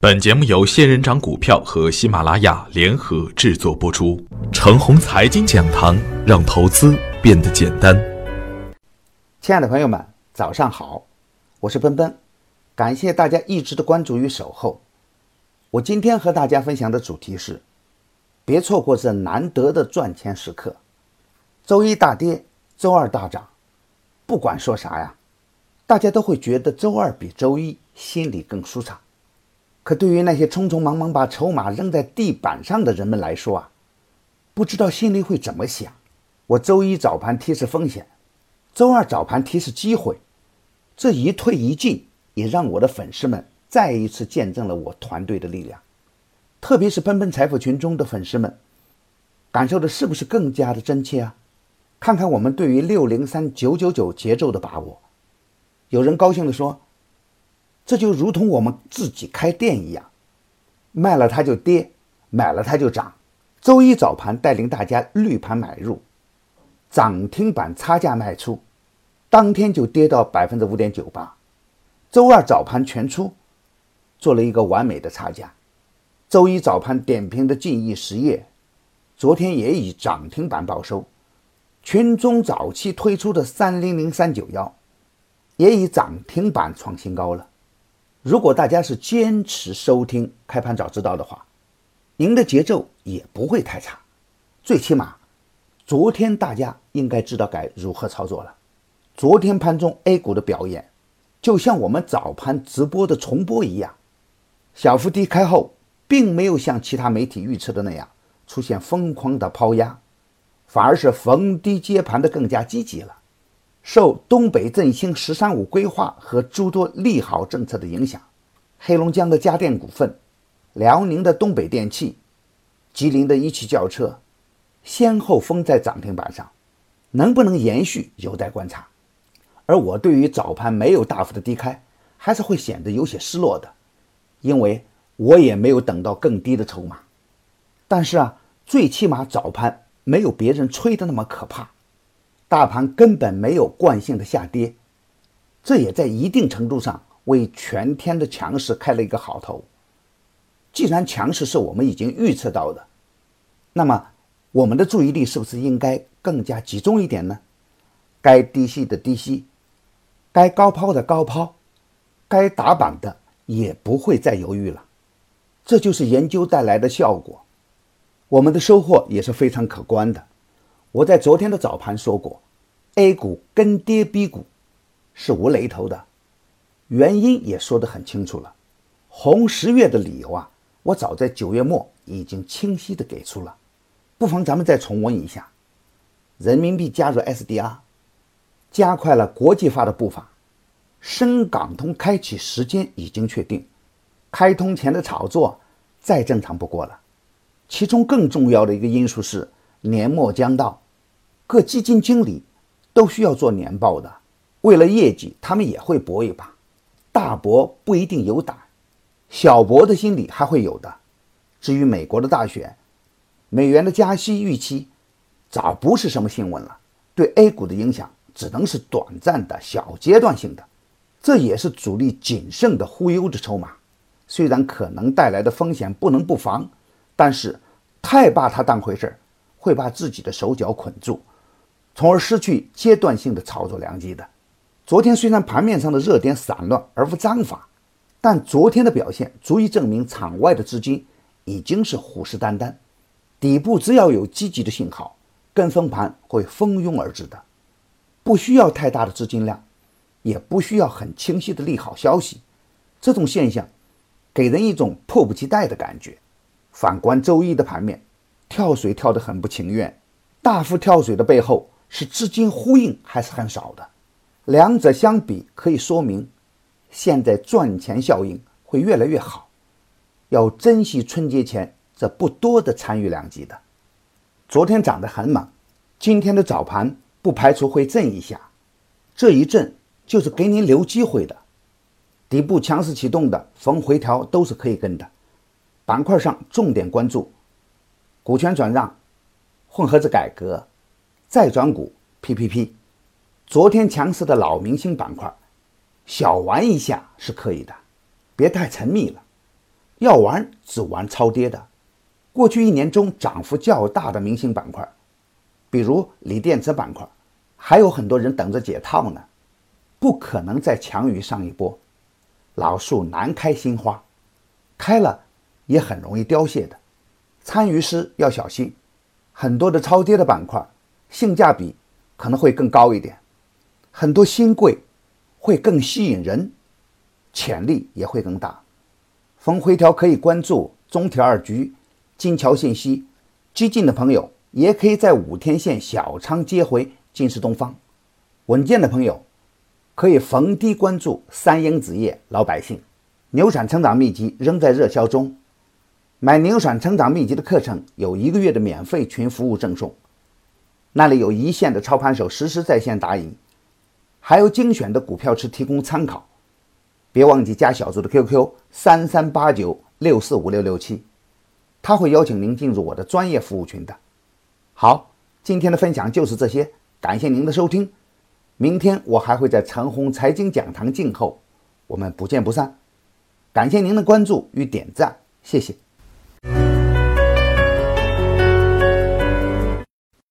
本节目由仙人掌股票和喜马拉雅联合制作播出。程红财经讲堂，让投资变得简单。亲爱的朋友们，早上好，我是奔奔，感谢大家一直的关注与守候。我今天和大家分享的主题是：别错过这难得的赚钱时刻。周一大跌，周二大涨，不管说啥呀，大家都会觉得周二比周一心里更舒畅。可对于那些匆匆忙忙把筹码扔在地板上的人们来说啊，不知道心里会怎么想。我周一早盘提示风险，周二早盘提示机会，这一退一进，也让我的粉丝们再一次见证了我团队的力量。特别是奔奔财富群中的粉丝们，感受的是不是更加的真切啊？看看我们对于六零三九九九节奏的把握，有人高兴地说。这就如同我们自己开店一样，卖了它就跌，买了它就涨。周一早盘带领大家绿盘买入，涨停板差价卖出，当天就跌到百分之五点九八。周二早盘全出，做了一个完美的差价。周一早盘点评的晋益实业，昨天也以涨停板报收。群中早期推出的三零零三九幺，也以涨停板创新高了。如果大家是坚持收听开盘早知道的话，您的节奏也不会太差。最起码，昨天大家应该知道该如何操作了。昨天盘中 A 股的表演，就像我们早盘直播的重播一样，小幅低开后，并没有像其他媒体预测的那样出现疯狂的抛压，反而是逢低接盘的更加积极了。受东北振兴“十三五”规划和诸多利好政策的影响，黑龙江的家电股份、辽宁的东北电器、吉林的一汽轿车，先后封在涨停板上，能不能延续有待观察。而我对于早盘没有大幅的低开，还是会显得有些失落的，因为我也没有等到更低的筹码。但是啊，最起码早盘没有别人吹的那么可怕。大盘根本没有惯性的下跌，这也在一定程度上为全天的强势开了一个好头。既然强势是我们已经预测到的，那么我们的注意力是不是应该更加集中一点呢？该低吸的低吸，该高抛的高抛，该打板的也不会再犹豫了。这就是研究带来的效果，我们的收获也是非常可观的。我在昨天的早盘说过，A 股跟跌 B 股是无雷头的，原因也说得很清楚了。红十月的理由啊，我早在九月末已经清晰的给出了，不妨咱们再重温一下。人民币加入 SDR，加快了国际化的步伐，深港通开启时间已经确定，开通前的炒作再正常不过了。其中更重要的一个因素是。年末将到，各基金经理都需要做年报的。为了业绩，他们也会搏一把。大博不一定有胆，小博的心理还会有的。至于美国的大选，美元的加息预期早不是什么新闻了。对 A 股的影响只能是短暂的小阶段性的，这也是主力谨慎的忽悠的筹码。虽然可能带来的风险不能不防，但是太把它当回事儿。会把自己的手脚捆住，从而失去阶段性的操作良机的。昨天虽然盘面上的热点散乱而无章法，但昨天的表现足以证明场外的资金已经是虎视眈眈，底部只要有积极的信号，跟风盘会蜂拥而至的。不需要太大的资金量，也不需要很清晰的利好消息，这种现象给人一种迫不及待的感觉。反观周一的盘面。跳水跳得很不情愿，大幅跳水的背后是资金呼应还是很少的，两者相比可以说明，现在赚钱效应会越来越好，要珍惜春节前这不多的参与良机的。昨天涨得很猛，今天的早盘不排除会震一下，这一震就是给您留机会的，底部强势启动的逢回调都是可以跟的，板块上重点关注。股权转让、混合制改革、再转股、PPP，昨天强势的老明星板块，小玩一下是可以的，别太沉迷了。要玩只玩超跌的。过去一年中涨幅较大的明星板块，比如锂电池板块，还有很多人等着解套呢。不可能再强于上一波，老树难开新花，开了也很容易凋谢的。参与时要小心，很多的超跌的板块，性价比可能会更高一点，很多新贵会更吸引人，潜力也会更大。逢回调可以关注中铁二局。金桥信息，激进的朋友也可以在五天线小仓接回金石东方；稳健的朋友可以逢低关注三英纸业、老百姓。牛产成长秘籍仍在热销中，买牛产成长秘籍的课程有一个月的免费群服务赠送，那里有一线的操盘手实时在线答疑，还有精选的股票池提供参考。别忘记加小组的 QQ：三三八九六四五六六七。他会邀请您进入我的专业服务群的。好，今天的分享就是这些，感谢您的收听。明天我还会在陈红财经讲堂静候，我们不见不散。感谢您的关注与点赞，谢谢。